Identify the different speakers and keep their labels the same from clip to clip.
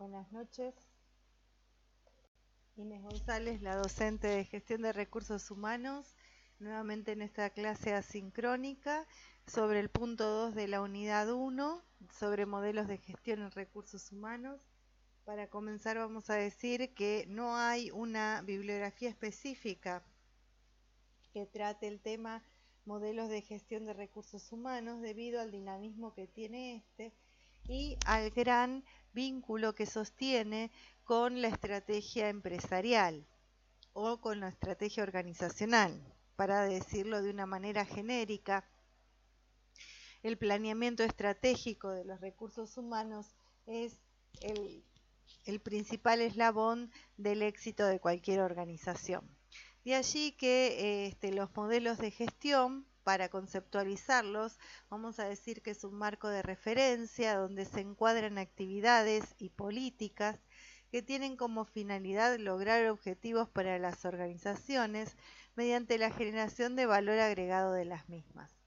Speaker 1: Buenas noches. Inés González, la docente de gestión de recursos humanos, nuevamente en esta clase asincrónica sobre el punto 2 de la unidad 1, sobre modelos de gestión en recursos humanos. Para comenzar vamos a decir que no hay una bibliografía específica que trate el tema modelos de gestión de recursos humanos debido al dinamismo que tiene este y al gran vínculo que sostiene con la estrategia empresarial o con la estrategia organizacional. Para decirlo de una manera genérica, el planeamiento estratégico de los recursos humanos es el, principal eslabón del éxito de cualquier organización. De allí que este, los modelos de gestión, para conceptualizarlos, vamos a decir que es un marco de referencia donde se encuadran actividades y políticas que tienen como finalidad lograr objetivos para las organizaciones mediante la generación de valor agregado de las mismas.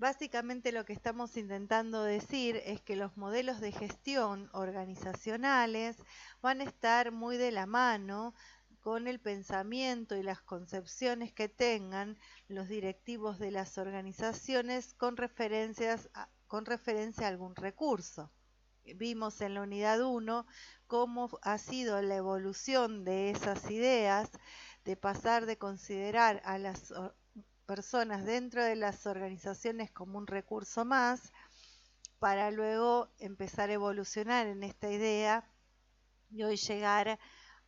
Speaker 1: Básicamente lo que estamos intentando decir es que los modelos de gestión organizacionales van a estar muy de la mano con el pensamiento y las concepciones que tengan los directivos de las organizaciones con, referencias con referencia a algún recurso. Vimos en la unidad 1 cómo ha sido la evolución de esas ideas, de pasar de considerar a las personas dentro de las organizaciones como un recurso más, para luego empezar a evolucionar en esta idea y hoy llegar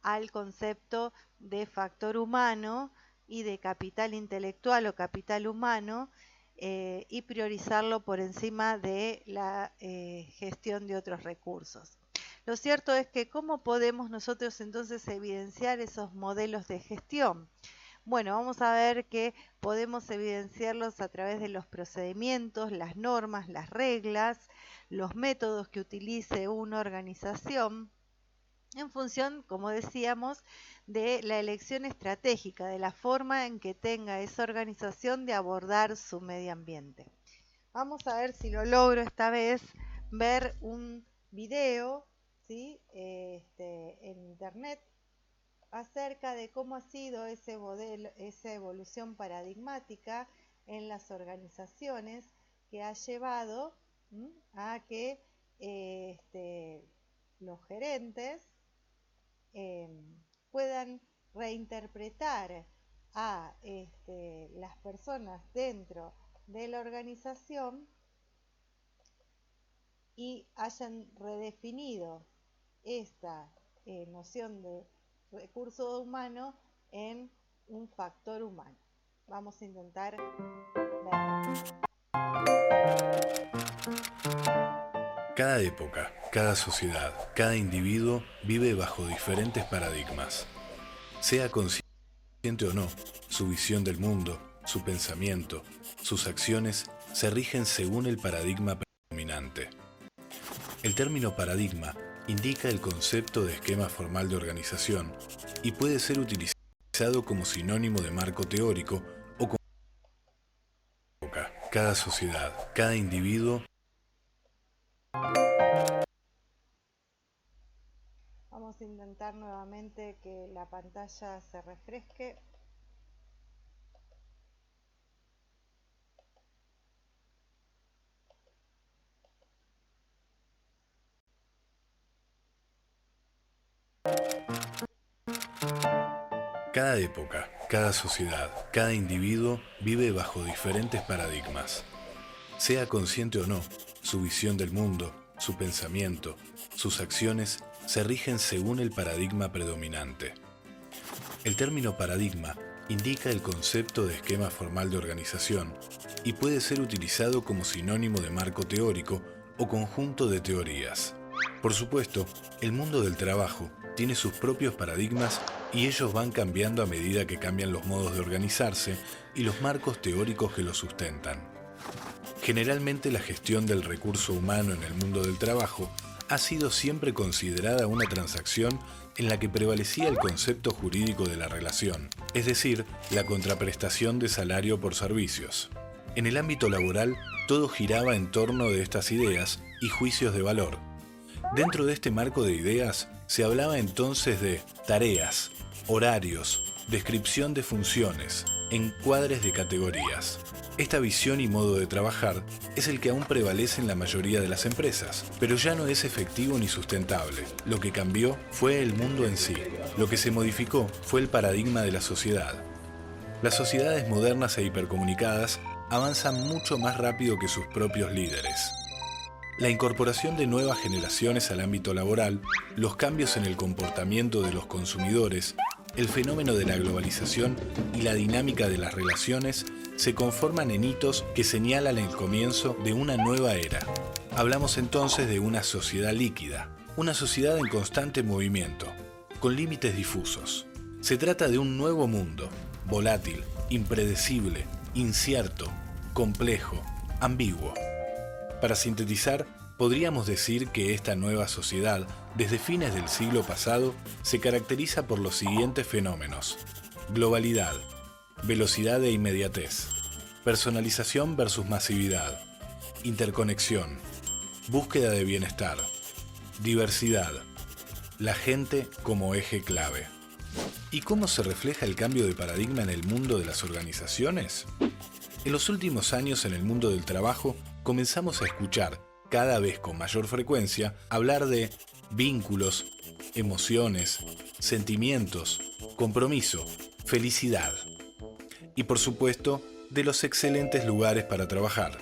Speaker 1: al concepto de factor humano y de capital intelectual o capital humano eh, y priorizarlo por encima de la eh, gestión de otros recursos. Lo cierto es que cómo podemos nosotros entonces evidenciar esos modelos de gestión. Bueno, vamos a ver que podemos evidenciarlos a través de los procedimientos, las normas, las reglas, los métodos que utilice una organización en función, como decíamos, de la elección estratégica, de la forma en que tenga esa organización de abordar su medio ambiente. Vamos a ver si lo logro esta vez ver un video ¿sí? este, en internet acerca de cómo ha sido ese modelo, esa evolución paradigmática en las organizaciones que ha llevado a que este, los gerentes Em, puedan reinterpretar a este, las personas dentro de la organización y hayan redefinido esta eh, noción de recurso humano en un factor humano. Vamos a intentar
Speaker 2: Cada época, cada sociedad, cada individuo vive bajo diferentes paradigmas. Sea consciente o no, su visión del mundo, su pensamiento, sus acciones se rigen según el paradigma predominante. El término paradigma indica el concepto de esquema formal de organización y puede ser utilizado como sinónimo de marco teórico o como cada sociedad, cada individuo
Speaker 1: nuevamente que la pantalla se refresque.
Speaker 2: Cada época, cada sociedad, cada individuo vive bajo diferentes paradigmas. Sea consciente o no, su visión del mundo, su pensamiento, sus acciones se rigen según el paradigma predominante. El término paradigma indica el concepto de esquema formal de organización y puede ser utilizado como sinónimo de marco teórico o conjunto de teorías. Por supuesto, el mundo del trabajo tiene sus propios paradigmas y ellos van cambiando a medida que cambian los modos de organizarse y los marcos teóricos que los sustentan. Generalmente la gestión del recurso humano en el mundo del trabajo ha sido siempre considerada una transacción en la que prevalecía el concepto jurídico de la relación, es decir, la contraprestación de salario por servicios. En el ámbito laboral, todo giraba en torno de estas ideas y juicios de valor. Dentro de este marco de ideas se hablaba entonces de tareas, horarios, descripción de funciones, encuadres de categorías. Esta visión y modo de trabajar es el que aún prevalece en la mayoría de las empresas, pero ya no es efectivo ni sustentable. Lo que cambió fue el mundo en sí. Lo que se modificó fue el paradigma de la sociedad. Las sociedades modernas e hipercomunicadas avanzan mucho más rápido que sus propios líderes. La incorporación de nuevas generaciones al ámbito laboral, los cambios en el comportamiento de los consumidores, el fenómeno de la globalización y la dinámica de las relaciones se conforman en hitos que señalan el comienzo de una nueva era. Hablamos entonces de una sociedad líquida, una sociedad en constante movimiento, con límites difusos. Se trata de un nuevo mundo, volátil, impredecible, incierto, complejo, ambiguo. Para sintetizar, podríamos decir que esta nueva sociedad, desde fines del siglo pasado, se caracteriza por los siguientes fenómenos. Globalidad, velocidad e inmediatez, personalización versus masividad, interconexión, búsqueda de bienestar, diversidad, la gente como eje clave. ¿Y cómo se refleja el cambio de paradigma en el mundo de las organizaciones? En los últimos años en el mundo del trabajo comenzamos a escuchar, cada vez con mayor frecuencia, hablar de vínculos, emociones, sentimientos, compromiso, felicidad. Y por supuesto, de los excelentes lugares para trabajar.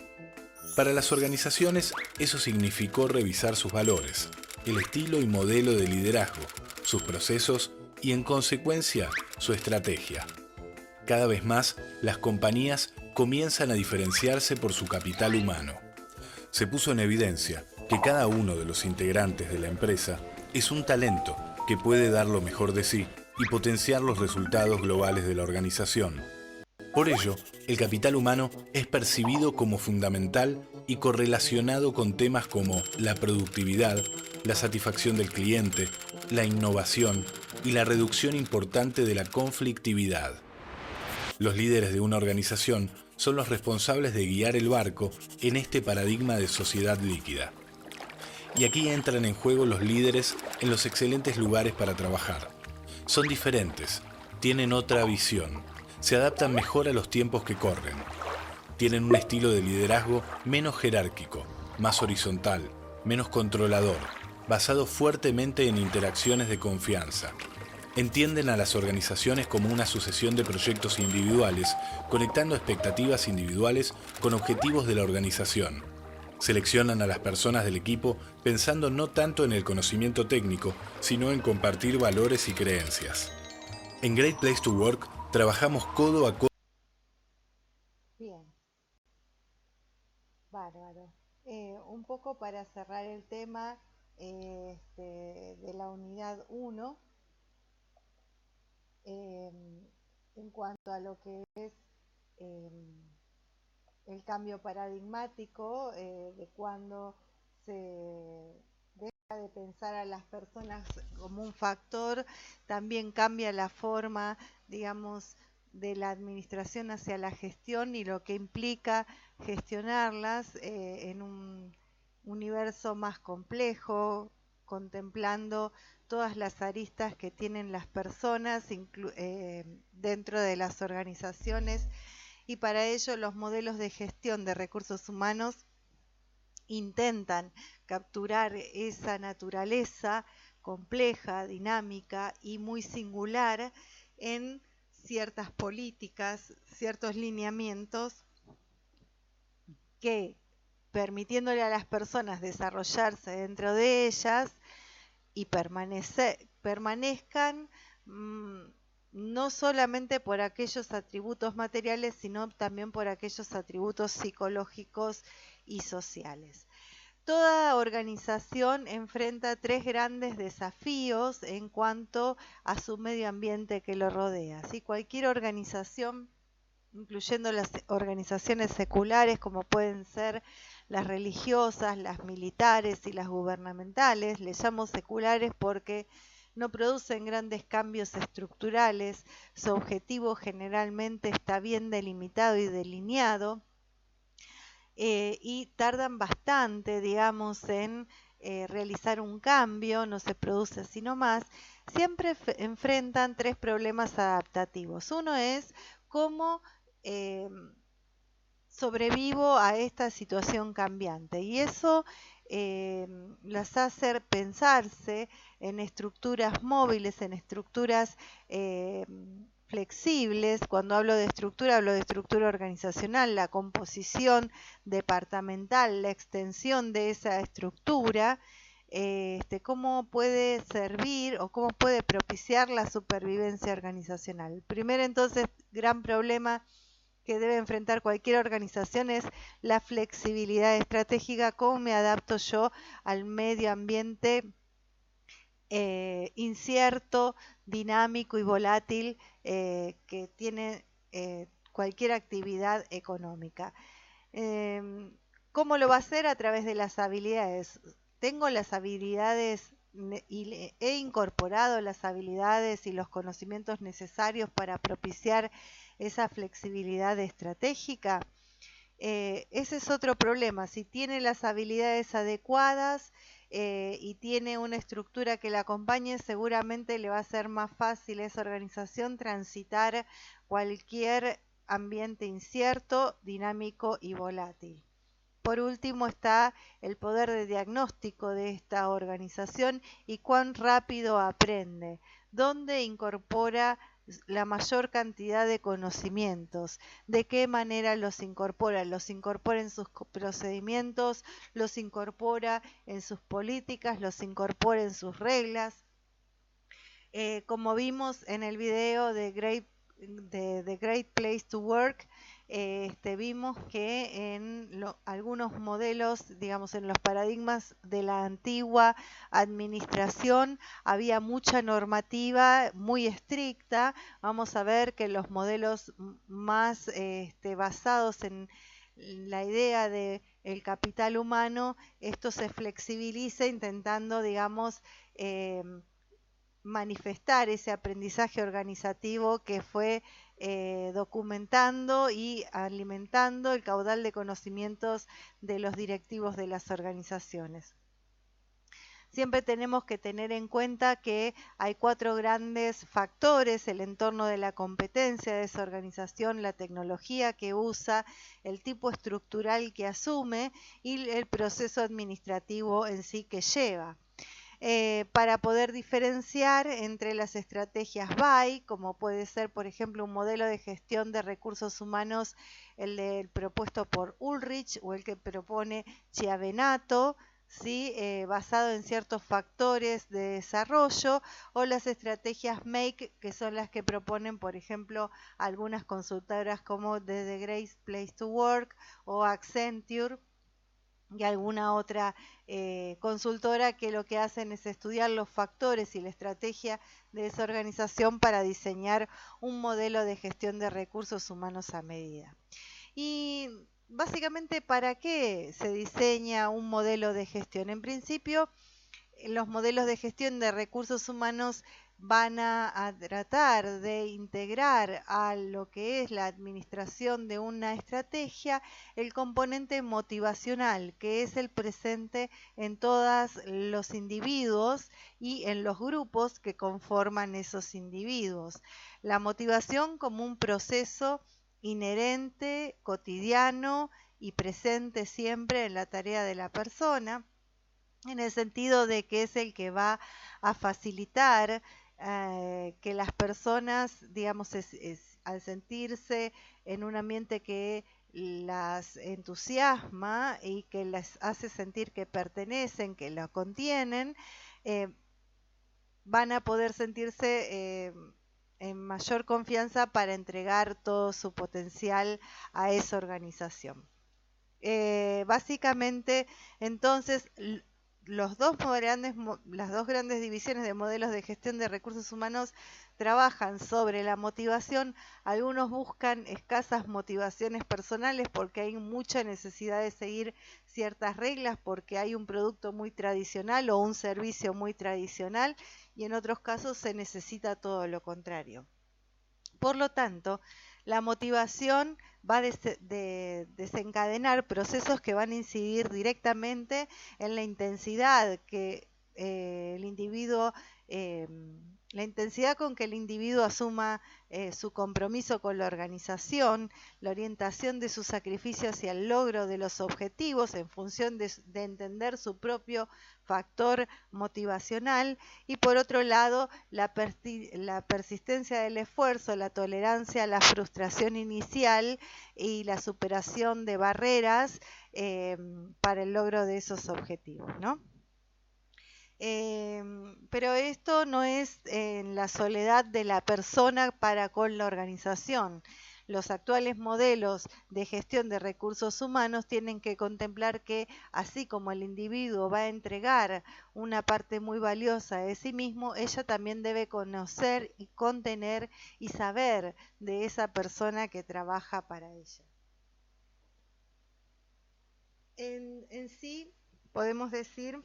Speaker 2: Para las organizaciones eso significó revisar sus valores, el estilo y modelo de liderazgo, sus procesos y en consecuencia su estrategia. Cada vez más las compañías comienzan a diferenciarse por su capital humano. Se puso en evidencia que cada uno de los integrantes de la empresa es un talento que puede dar lo mejor de sí y potenciar los resultados globales de la organización. Por ello, el capital humano es percibido como fundamental y correlacionado con temas como la productividad, la satisfacción del cliente, la innovación y la reducción importante de la conflictividad. Los líderes de una organización son los responsables de guiar el barco en este paradigma de sociedad líquida. Y aquí entran en juego los líderes en los excelentes lugares para trabajar. Son diferentes, tienen otra visión, se adaptan mejor a los tiempos que corren. Tienen un estilo de liderazgo menos jerárquico, más horizontal, menos controlador, basado fuertemente en interacciones de confianza, entienden a las organizaciones como una sucesión de proyectos individuales, conectando expectativas individuales con objetivos de la organización. Seleccionan a las personas del equipo pensando no tanto en el conocimiento técnico, sino en compartir valores y creencias. En Great Place to Work trabajamos codo a codo.
Speaker 1: Bien. Bárbaro. Eh, un poco para cerrar el tema eh, este, de la unidad 1 Em, en cuanto a lo que es el cambio paradigmático eh, de cuando se de pensar a las personas como un factor, también cambia la forma, digamos, de la administración hacia la gestión y lo que implica gestionarlas eh, en un universo más complejo, contemplando todas las aristas que tienen las personas eh, dentro de las organizaciones. Y para ello los modelos de gestión de recursos humanos intentan capturar esa naturaleza compleja, dinámica y muy singular en ciertas políticas, ciertos lineamientos que permitiéndole a las personas desarrollarse dentro de ellas, y permanezcan mm, no solamente por aquellos atributos materiales, sino también por aquellos atributos psicológicos y sociales. Toda organización enfrenta tres grandes desafíos en cuanto a su medio ambiente que lo rodea. Si Cualquier organización, incluyendo las organizaciones seculares como pueden ser las religiosas, las militares y las gubernamentales, les llamo seculares porque no producen grandes cambios estructurales, su objetivo generalmente está bien delimitado y delineado, eh, y tardan bastante, digamos, en eh, realizar un cambio, no se produce sino más, siempre enfrentan tres problemas adaptativos. Uno es cómo em, sobrevivo a esta situación cambiante y eso em, las hace pensarse en estructuras móviles, en estructuras em, flexibles. Cuando hablo de estructura, hablo de estructura organizacional, la composición departamental, la extensión de esa estructura, este, cómo puede servir o cómo puede propiciar la supervivencia organizacional. El primer entonces gran problema que debe enfrentar cualquier organización es la flexibilidad estratégica, cómo me adapto yo al medio ambiente eh, incierto, dinámico y volátil eh, que tiene eh, cualquier actividad económica. Em, ¿Cómo lo va a hacer? A través de las habilidades. Tengo las habilidades y he incorporado las habilidades y los conocimientos necesarios para propiciar esa flexibilidad estratégica. ese es otro problema. Si tiene las habilidades adecuadas, eh, y tiene una estructura que la acompañe, seguramente le va a ser más fácil a esa organización transitar cualquier ambiente incierto, dinámico y volátil. Por último está el poder de diagnóstico de esta organización y cuán rápido aprende, dónde incorpora la mayor cantidad de conocimientos, de qué manera los incorpora, los incorpora en sus procedimientos, los incorpora en sus políticas, los incorpora en sus reglas. Eh, como vimos en el video de Great, de, de Great Place to Work, este, vimos que en algunos modelos, digamos, en los paradigmas de la antigua administración había mucha normativa muy estricta. Vamos a ver que los modelos más este, basados en la idea de el capital humano, esto se flexibiliza intentando, digamos, eh, manifestar ese aprendizaje organizativo que fue eh, documentando y alimentando el caudal de conocimientos de los directivos de las organizaciones. Siempre tenemos que tener en cuenta que hay cuatro grandes factores, el entorno de la competencia de esa organización, la tecnología que usa, el tipo estructural que asume y el proceso administrativo en sí que lleva. Eh, para poder diferenciar entre las estrategias BY, como puede ser, por ejemplo, un modelo de gestión de recursos humanos, el, propuesto por Ulrich o el que propone Chiavenato, ¿sí? Eh, basado en ciertos factores de desarrollo, o las estrategias MAKE, que son las que proponen, por ejemplo, algunas consultoras como The Great Place to Work o Accenture y alguna otra eh, consultora que lo que hacen es estudiar los factores y la estrategia de esa organización para diseñar un modelo de gestión de recursos humanos a medida. Y básicamente, ¿para qué se diseña un modelo de gestión? En principio, los modelos de gestión de recursos humanos van a, tratar de integrar a lo que es la administración de una estrategia el componente motivacional, que es el presente en todos los individuos y en los grupos que conforman esos individuos. La motivación como un proceso inherente, cotidiano y presente siempre en la tarea de la persona, en el sentido de que es el que va a facilitar eh, que las personas, digamos, al sentirse en un ambiente que las entusiasma y que les hace sentir que pertenecen, que lo contienen, eh, van a poder sentirse eh, en mayor confianza para entregar todo su potencial a esa organización. básicamente, entonces, las dos grandes divisiones de modelos de gestión de recursos humanos trabajan sobre la motivación. Algunos buscan escasas motivaciones personales porque hay mucha necesidad de seguir ciertas reglas, porque hay un producto muy tradicional o un servicio muy tradicional y en otros casos se necesita todo lo contrario. Por lo tanto, la motivación va a desencadenar procesos que van a incidir directamente en la intensidad que eh, el individuo em, la intensidad con que el individuo asuma eh, su compromiso con la organización, la orientación de su sacrificio hacia el logro de los objetivos en función de, entender su propio factor motivacional y por otro lado la, persistencia del esfuerzo, la tolerancia a la frustración inicial y la superación de barreras eh, para el logro de esos objetivos. ¿no? Em, pero esto no es en la soledad de la persona para con la organización. Los actuales modelos de gestión de recursos humanos tienen que contemplar que, así como el individuo va a entregar una parte muy valiosa de sí mismo, ella también debe conocer y contener y saber de esa persona que trabaja para ella. En, en sí, podemos decir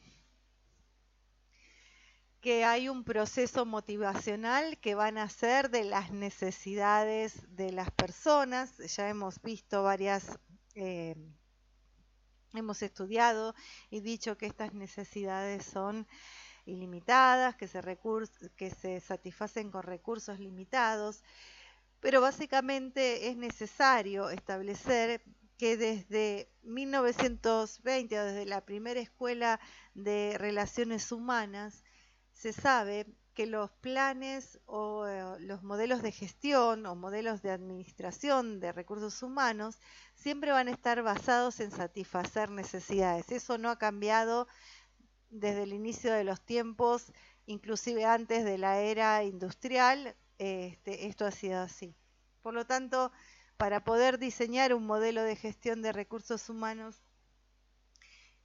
Speaker 1: que hay un proceso motivacional que van a ser de las necesidades de las personas. Ya hemos visto varias, eh, hemos estudiado y dicho que estas necesidades son ilimitadas, que se, que se satisfacen con recursos limitados, pero básicamente es necesario establecer que desde 1920 o desde la primera escuela de relaciones humanas, se sabe que los planes o eh, los modelos de gestión o modelos de administración de recursos humanos siempre van a estar basados en satisfacer necesidades. Eso no ha cambiado desde el inicio de los tiempos, inclusive antes de la era industrial, este, esto ha sido así. Por lo tanto, para poder diseñar un modelo de gestión de recursos humanos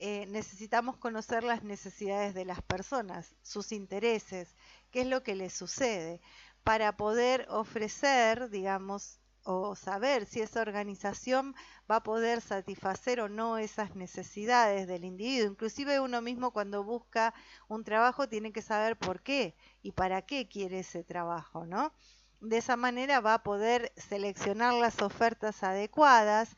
Speaker 1: eh, necesitamos conocer las necesidades de las personas, sus intereses, qué es lo que les sucede, para poder ofrecer, digamos, o saber si esa organización va a poder satisfacer o no esas necesidades del individuo. Inclusive uno mismo cuando busca un trabajo tiene que saber por qué y para qué quiere ese trabajo, ¿no? De esa manera va a poder seleccionar las ofertas adecuadas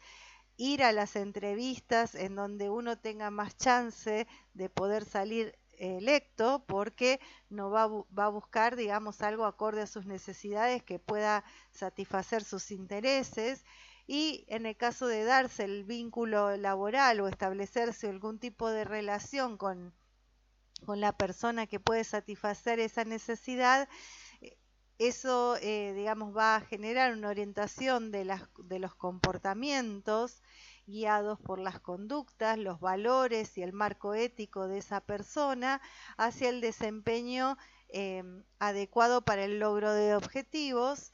Speaker 1: ir a las entrevistas en donde uno tenga más chance de poder salir electo porque no va, a buscar, digamos, algo acorde a sus necesidades que pueda satisfacer sus intereses. Y en el caso de darse el vínculo laboral o establecerse algún tipo de relación con, con la persona que puede satisfacer esa necesidad, eso, eh, digamos, va a generar una orientación de, las, de los comportamientos guiados por las conductas, los valores y el marco ético de esa persona hacia el desempeño em, adecuado para el logro de objetivos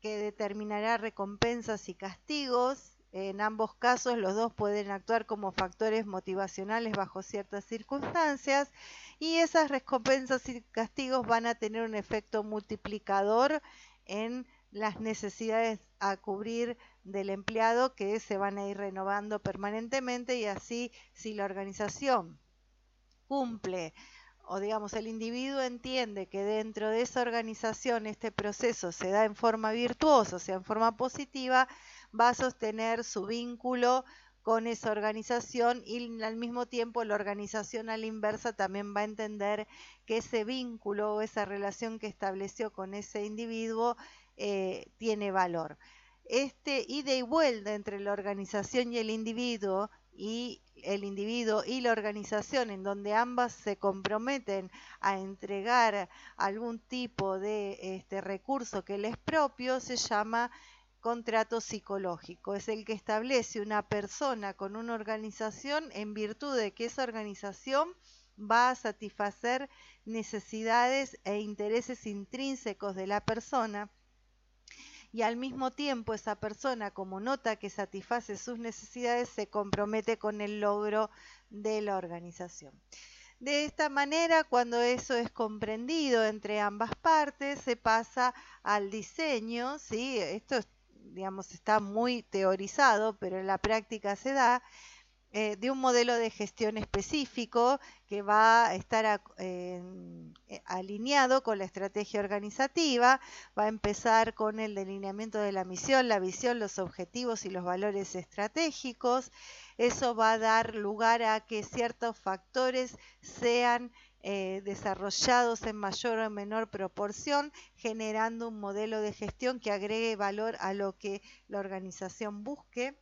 Speaker 1: que determinará recompensas y castigos. En ambos casos los dos pueden actuar como factores motivacionales bajo ciertas circunstancias y esas recompensas y castigos van a tener un efecto multiplicador en las necesidades a cubrir del empleado que se van a ir renovando permanentemente y así si la organización cumple o digamos el individuo entiende que dentro de esa organización este proceso se da en forma virtuosa, o sea, en forma positiva, va a sostener su vínculo con esa organización y al mismo tiempo la organización a la inversa también va a entender que ese vínculo o esa relación que estableció con ese individuo eh, tiene valor. Este ida y vuelta entre la organización y el individuo y el individuo y la organización en donde ambas se comprometen a entregar algún tipo de este recurso que les propio se llama contrato psicológico. Es el que establece una persona con una organización en virtud de que esa organización va a satisfacer necesidades e intereses intrínsecos de la persona y al mismo tiempo esa persona como nota que satisface sus necesidades se compromete con el logro de la organización. De esta manera, cuando eso es comprendido entre ambas partes, se pasa al diseño, ¿sí? Esto es digamos, está muy teorizado, pero en la práctica se da, eh, de un modelo de gestión específico que va a estar eh, alineado con la estrategia organizativa, va a empezar con el delineamiento de la misión, la visión, los objetivos y los valores estratégicos. Eso va a dar lugar a que ciertos factores sean eh, desarrollados en mayor o menor proporción, generando un modelo de gestión que agregue valor a lo que la organización busque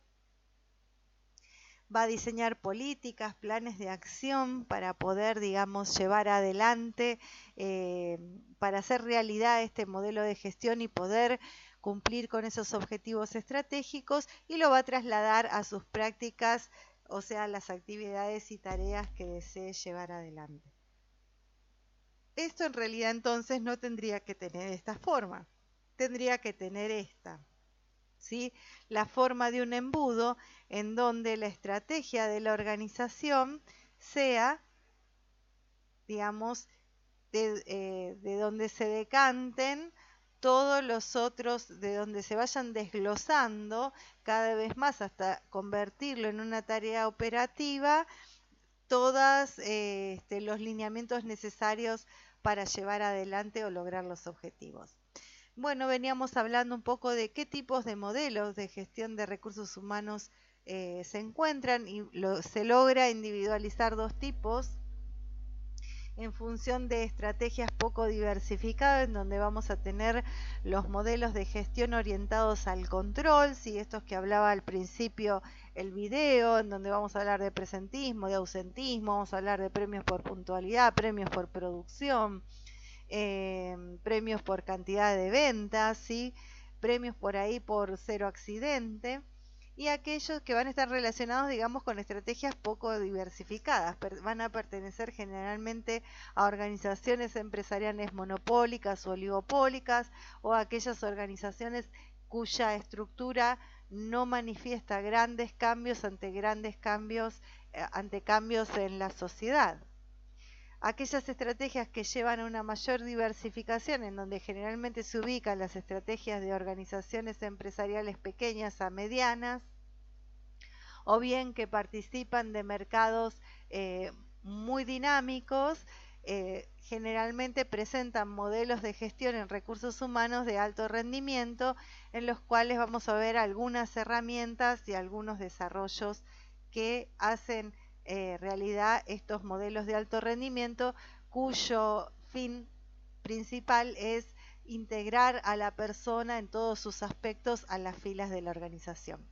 Speaker 1: va a diseñar políticas, planes de acción para poder, digamos, llevar adelante, eh, para hacer realidad este modelo de gestión y poder cumplir con esos objetivos estratégicos y lo va a trasladar a sus prácticas, o sea, las actividades y tareas que desee llevar adelante. Esto en realidad entonces no tendría que tener esta forma, tendría que tener esta. ¿Sí? La forma de un embudo en donde la estrategia de la organización sea, digamos, de, eh, de donde se decanten todos los otros, de donde se vayan desglosando cada vez más hasta convertirlo en una tarea operativa, todos eh, este, los lineamientos necesarios para llevar adelante o lograr los objetivos. Bueno, veníamos hablando un poco de qué tipos de modelos de gestión de recursos humanos eh, se encuentran y se logra individualizar dos tipos en función de estrategias poco diversificadas, en donde vamos a tener los modelos de gestión orientados al control, si estos que hablaba al principio el video, en donde vamos a hablar de presentismo, de ausentismo, vamos a hablar de premios por puntualidad, premios por producción, eh, premios por cantidad de ventas, ¿sí? premios por ahí por cero accidente y aquellos que van a estar relacionados, digamos, con estrategias poco diversificadas. van a pertenecer generalmente a organizaciones empresariales monopólicas o oligopólicas o a aquellas organizaciones cuya estructura no manifiesta grandes cambios ante grandes cambios, eh, ante cambios en la sociedad. Aquellas estrategias que llevan a una mayor diversificación, en donde generalmente se ubican las estrategias de organizaciones empresariales pequeñas a medianas, o bien que participan de mercados eh, muy dinámicos, eh, generalmente presentan modelos de gestión en recursos humanos de alto rendimiento, en los cuales vamos a ver algunas herramientas y algunos desarrollos que hacen eh, realidad estos modelos de alto rendimiento cuyo fin principal es integrar a la persona en todos sus aspectos a las filas de la organización.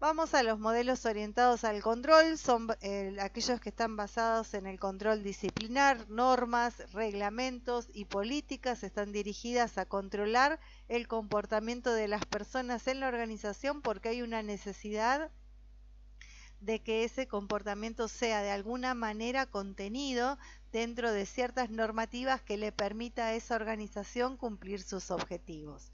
Speaker 1: Vamos a los modelos orientados al control, son eh, aquellos que están basados en el control disciplinar, normas, reglamentos y políticas están dirigidas a controlar el comportamiento de las personas en la organización porque hay una necesidad de que ese comportamiento sea de alguna manera contenido dentro de ciertas normativas que le permita a esa organización cumplir sus objetivos.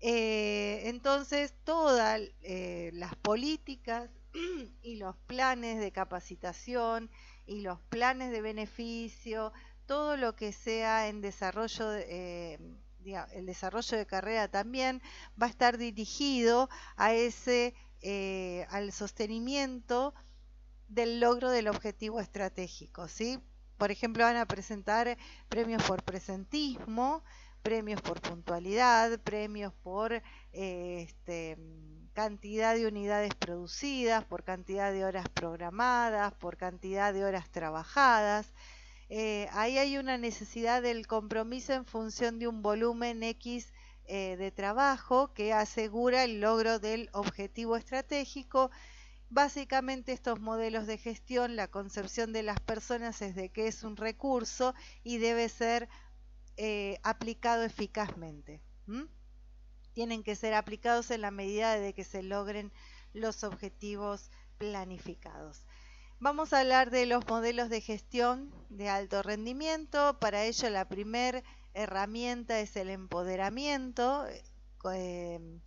Speaker 1: Eh, entonces, todas eh, las políticas y los planes de capacitación y los planes de beneficio, todo lo que sea en desarrollo, eh, el desarrollo de carrera también va a estar dirigido a ese eh, al sostenimiento del logro del objetivo estratégico. ¿sí? Por ejemplo, van a presentar premios por presentismo, premios por puntualidad, premios por eh, este, cantidad de unidades producidas, por cantidad de horas programadas, por cantidad de horas trabajadas. Eh, ahí hay una necesidad del compromiso en función de un volumen X eh, de trabajo que asegura el logro del objetivo estratégico. Básicamente estos modelos de gestión, la concepción de las personas es de que es un recurso y debe ser eh, aplicado eficazmente. Tienen que ser aplicados en la medida de que se logren los objetivos planificados. Vamos a hablar de los modelos de gestión de alto rendimiento. Para ello, la primera herramienta es el empoderamiento. Em,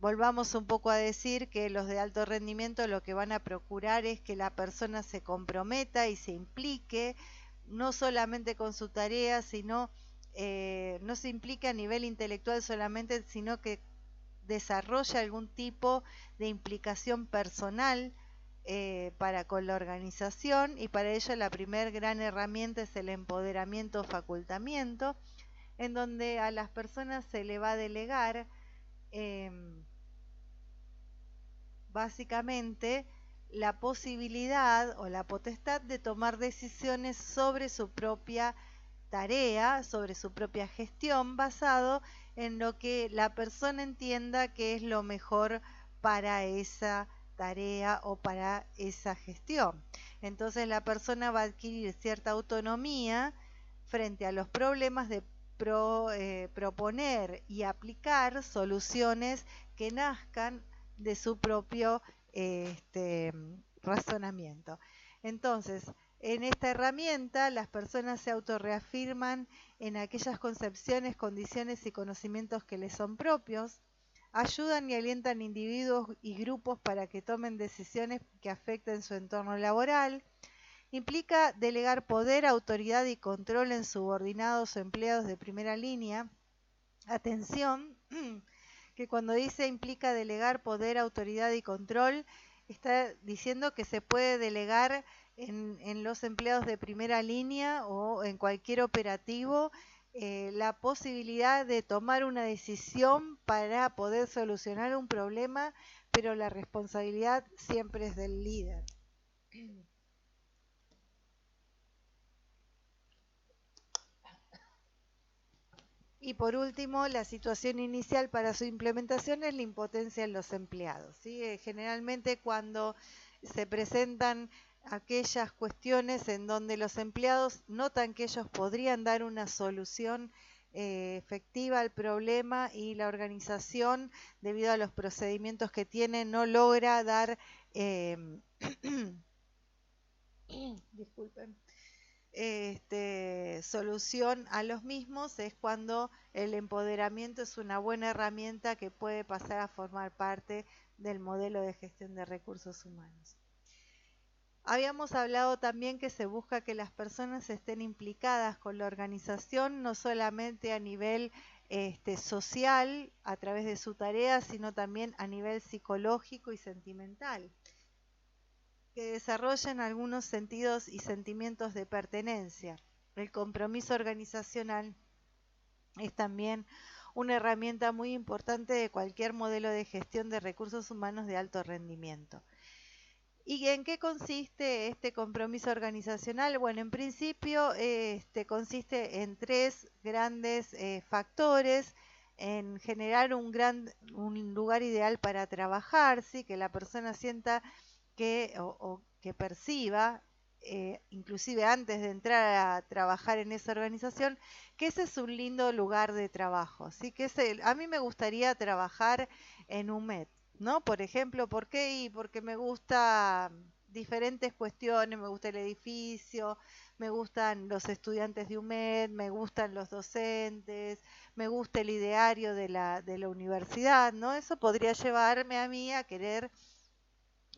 Speaker 1: volvamos un poco a decir que los de alto rendimiento lo que van a procurar es que la persona se comprometa y se implique, no solamente con su tarea, sino eh, no se implique a nivel intelectual solamente, sino que desarrolla algún tipo de implicación personal eh, para con la organización y para ello la primera gran herramienta es el empoderamiento o facultamiento, en donde a las personas se le va a delegar em, básicamente la posibilidad o la potestad de tomar decisiones sobre su propia tarea, sobre su propia gestión, basado en lo que la persona entienda que es lo mejor para esa tarea o para esa gestión. Entonces la persona va a adquirir cierta autonomía frente a los problemas de eh, proponer y aplicar soluciones que nazcan de su propio este, razonamiento. Entonces, en esta herramienta las personas se autorreafirman en aquellas concepciones, condiciones y conocimientos que les son propios, ayudan y alientan individuos y grupos para que tomen decisiones que afecten su entorno laboral, implica delegar poder, autoridad y control en subordinados o empleados de primera línea. Atención, que cuando dice implica delegar poder, autoridad y control, está diciendo que se puede delegar en, los empleados de primera línea o en cualquier operativo eh, la posibilidad de tomar una decisión para poder solucionar un problema, pero la responsabilidad siempre es del líder. Y por último, la situación inicial para su implementación es la impotencia en los empleados. Eh, generalmente cuando se presentan aquellas cuestiones en donde los empleados notan que ellos podrían dar una solución eh, efectiva al problema y la organización, debido a los procedimientos que tiene, no logra dar eh, disculpen, este, solución a los mismos, es cuando el empoderamiento es una buena herramienta que puede pasar a formar parte del modelo de gestión de recursos humanos. Habíamos hablado también que se busca que las personas estén implicadas con la organización, no solamente a nivel este, social, a través de su tarea, sino también a nivel psicológico y sentimental, que desarrollen algunos sentidos y sentimientos de pertenencia. El compromiso organizacional es también una herramienta muy importante de cualquier modelo de gestión de recursos humanos de alto rendimiento. ¿Y en qué consiste este compromiso organizacional? Bueno, en principio este, consiste en tres grandes eh, factores, en generar un, gran, un lugar ideal para trabajar, ¿sí? que la persona sienta que o, que perciba, eh, inclusive antes de entrar a trabajar en esa organización, que ese es un lindo lugar de trabajo. ¿sí? Que a mí me gustaría trabajar en un MET. ¿No? Por ejemplo, ¿por qué? Y porque me gusta diferentes cuestiones, me gusta el edificio, me gustan los estudiantes de UMED, me gustan los docentes, me gusta el ideario de la, de la universidad, ¿no? Eso podría llevarme a mí a querer,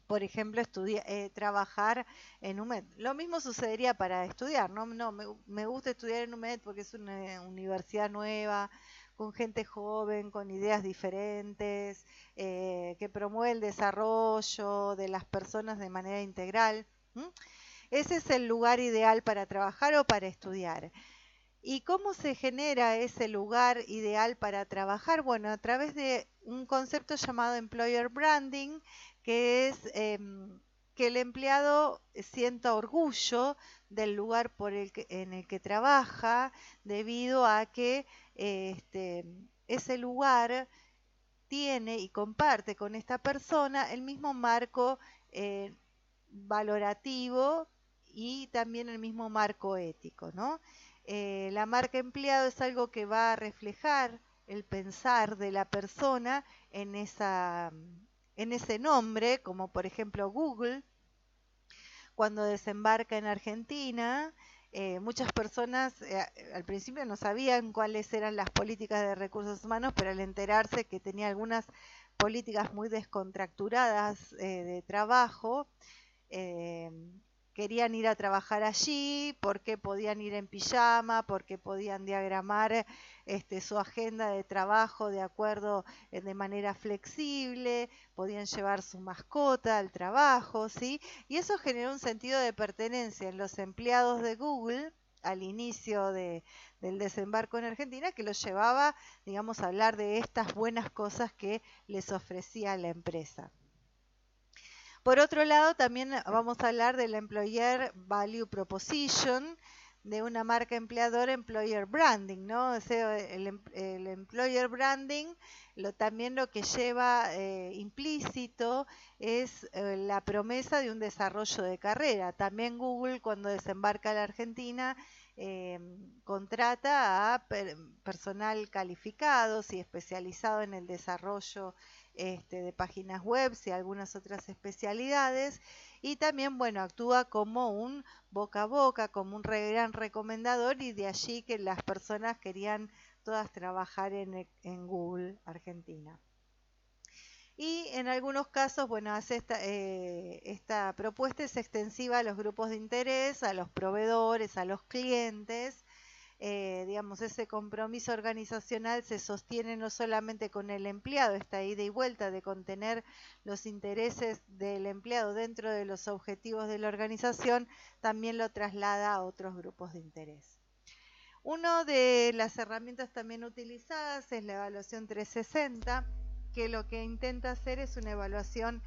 Speaker 1: por ejemplo, estudiar, eh, trabajar en UMED. Lo mismo sucedería para estudiar, ¿no? No, me, me gusta estudiar en UMED porque es una universidad nueva, con gente joven, con ideas diferentes, eh, que promueve el desarrollo de las personas de manera integral. Ese es el lugar ideal para trabajar o para estudiar. ¿Y cómo se genera ese lugar ideal para trabajar? Bueno, a través de un concepto llamado employer branding, que es em, que el empleado sienta orgullo del lugar por el en el que trabaja, debido a que este, ese lugar tiene y comparte con esta persona el mismo marco eh, valorativo y también el mismo marco ético. ¿no? Eh, la marca empleado es algo que va a reflejar el pensar de la persona en, esa, en ese nombre, como por ejemplo Google, cuando desembarca en Argentina, eh, muchas personas eh, al principio no sabían cuáles eran las políticas de recursos humanos, pero al enterarse que tenía algunas políticas muy descontracturadas eh, de trabajo, querían ir a trabajar allí, porque podían ir en pijama, porque podían diagramar este, su agenda de trabajo de acuerdo eh, de manera flexible, podían llevar su mascota al trabajo, ¿sí? Y eso generó un sentido de pertenencia en los empleados de Google al inicio del desembarco en Argentina que los llevaba, digamos, a hablar de estas buenas cosas que les ofrecía la empresa. Por otro lado, también vamos a hablar del Employer Value Proposition, de una marca empleadora, Employer Branding, ¿no? Em, el, Employer Branding lo, también lo que lleva eh, implícito es eh, la promesa de un desarrollo de carrera. También Google cuando desembarca en la Argentina eh, contrata a personal calificado y especializado en el desarrollo este, de páginas web y algunas otras especialidades y también bueno actúa como un boca a boca como un gran recomendador y de allí que las personas querían todas trabajar en, en Google Argentina. Y en algunos casos, bueno, hace esta, eh, esta propuesta es extensiva a los grupos de interés, a los proveedores, a los clientes, eh, digamos, ese compromiso organizacional se sostiene no solamente con el empleado, esta ida y vuelta de contener los intereses del empleado dentro de los objetivos de la organización, también lo traslada a otros grupos de interés. Una de las herramientas también utilizadas es la evaluación 360, que lo que intenta hacer es una evaluación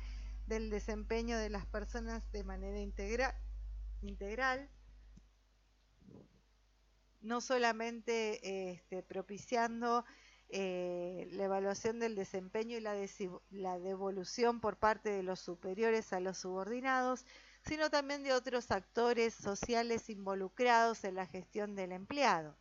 Speaker 1: del desempeño de las personas de manera integral no solamente este, propiciando eh, la evaluación del desempeño y la, devolución por parte de los superiores a los subordinados, sino también de otros actores sociales involucrados en la gestión del empleado.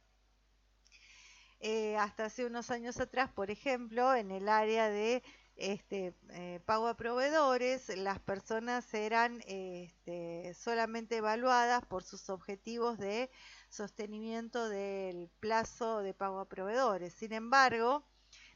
Speaker 1: Eh, hasta hace unos años atrás, por ejemplo, en el área de este, eh, pago a proveedores, las personas eran este, solamente evaluadas por sus objetivos de sostenimiento del plazo de pago a proveedores. Sin embargo,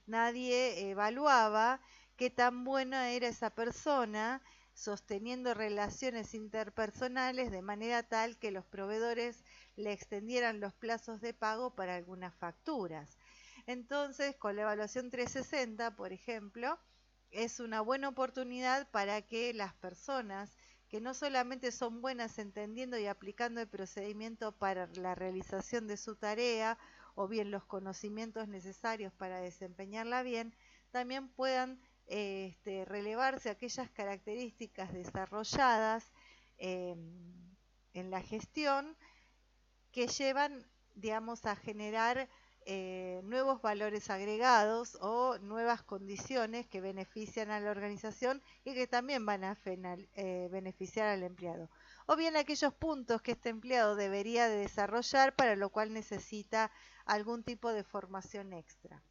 Speaker 1: nadie evaluaba qué tan buena era esa persona sosteniendo relaciones interpersonales de manera tal que los proveedores le extendieran los plazos de pago para algunas facturas. Entonces, con la evaluación 360, por ejemplo, es una buena oportunidad para que las personas que no solamente son buenas entendiendo y aplicando el procedimiento para la realización de su tarea o bien los conocimientos necesarios para desempeñarla bien, también puedan este, relevarse aquellas características desarrolladas em, en la gestión que llevan, digamos, a generar eh, nuevos valores agregados o nuevas condiciones que benefician a la organización y que también van a eh, beneficiar al empleado. O bien aquellos puntos que este empleado debería de desarrollar para lo cual necesita algún tipo de formación extra.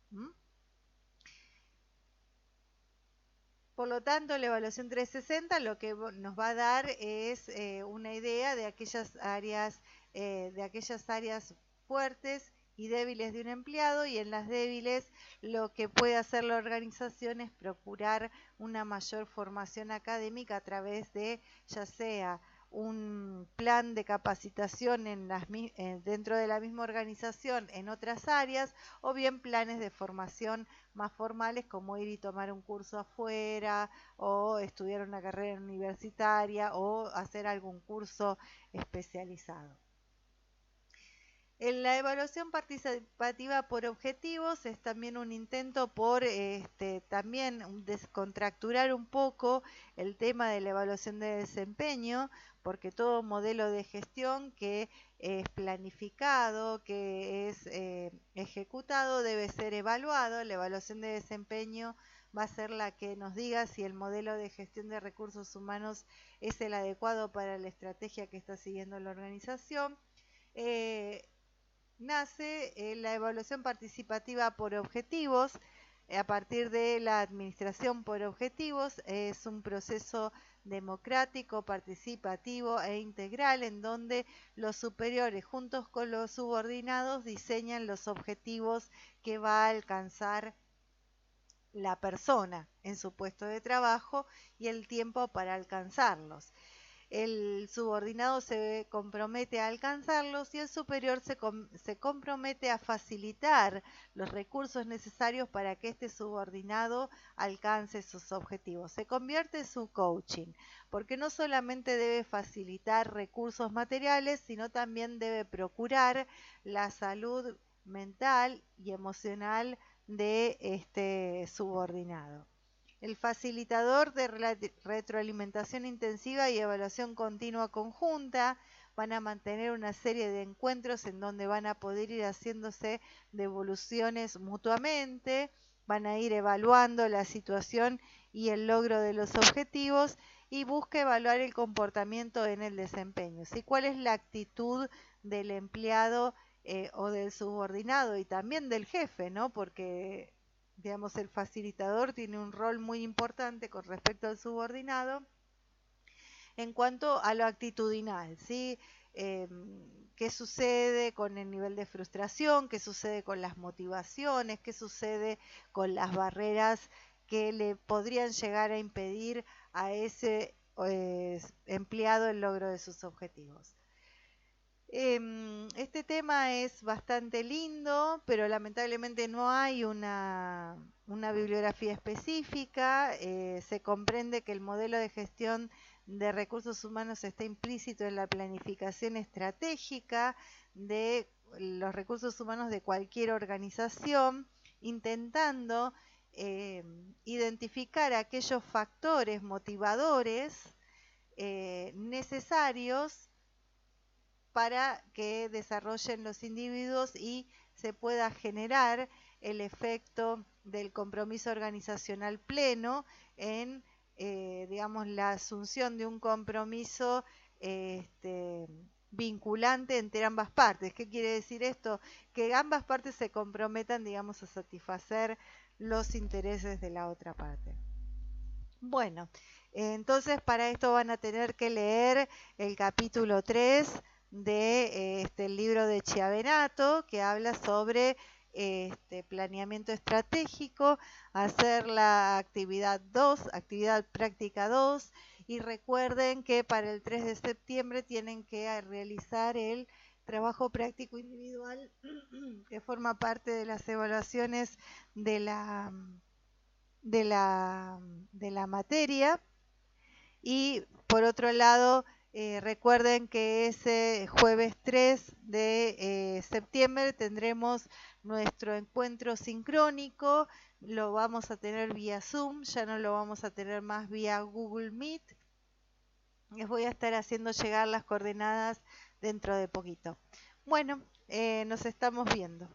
Speaker 1: Por lo tanto, la evaluación 360 lo que nos va a dar es eh, una idea de aquellas áreas, de aquellas áreas fuertes y débiles de un empleado y en las débiles lo que puede hacer la organización es procurar una mayor formación académica a través de ya sea un plan de capacitación en las, eh, dentro de la misma organización en otras áreas o bien planes de formación más formales como ir y tomar un curso afuera o estudiar una carrera universitaria o hacer algún curso especializado. En la evaluación participativa por objetivos es también un intento por este, también descontracturar un poco el tema de la evaluación de desempeño, porque todo modelo de gestión que es planificado, que es eh, ejecutado, debe ser evaluado. La evaluación de desempeño va a ser la que nos diga si el modelo de gestión de recursos humanos es el adecuado para la estrategia que está siguiendo la organización. Eh, nace eh, la evaluación participativa por objetivos. Eh, a partir de la administración por objetivos es un proceso democrático, participativo e integral en donde los superiores juntos con los subordinados diseñan los objetivos que va a alcanzar la persona en su puesto de trabajo y el tiempo para alcanzarlos. El subordinado se compromete a alcanzarlos y el superior se, compromete a facilitar los recursos necesarios para que este subordinado alcance sus objetivos. Se convierte en su coaching, porque no solamente debe facilitar recursos materiales, sino también debe procurar la salud mental y emocional de este subordinado el facilitador de retroalimentación intensiva y evaluación continua conjunta. Van a mantener una serie de encuentros en donde van a poder ir haciéndose devoluciones mutuamente, van a ir evaluando la situación y el logro de los objetivos y busca evaluar el comportamiento en el desempeño. ¿sí? ¿Cuál es la actitud del empleado eh, o del subordinado y también del jefe? ¿no? Porque digamos, el facilitador tiene un rol muy importante con respecto al subordinado en cuanto a lo actitudinal, ¿sí? Em, ¿Qué sucede con el nivel de frustración? ¿Qué sucede con las motivaciones? ¿Qué sucede con las barreras que le podrían llegar a impedir a ese eh, empleado el logro de sus objetivos? Em, este tema es bastante lindo, pero lamentablemente no hay una, bibliografía específica. Eh, se comprende que el modelo de gestión de recursos humanos está implícito en la planificación estratégica de los recursos humanos de cualquier organización, intentando em, identificar aquellos factores motivadores eh, necesarios para que desarrollen los individuos y se pueda generar el efecto del compromiso organizacional pleno en, eh, digamos, la asunción de un compromiso este, vinculante entre ambas partes. ¿Qué quiere decir esto? Que ambas partes se comprometan, digamos, a satisfacer los intereses de la otra parte. Bueno, entonces para esto van a tener que leer el capítulo 3 de eh, este, libro de Chiavenato que habla sobre este, planeamiento estratégico, hacer la actividad 2, actividad práctica 2 y recuerden que para el 3 de septiembre tienen que realizar el trabajo práctico individual que forma parte de las evaluaciones de la, de la, de la materia. Y por otro lado eh, recuerden que ese jueves 3 de eh, septiembre tendremos nuestro encuentro sincrónico. Lo vamos a tener vía Zoom, ya no lo vamos a tener más vía Google Meet. Les voy a estar haciendo llegar las coordenadas dentro de poquito. Bueno, eh, nos estamos viendo.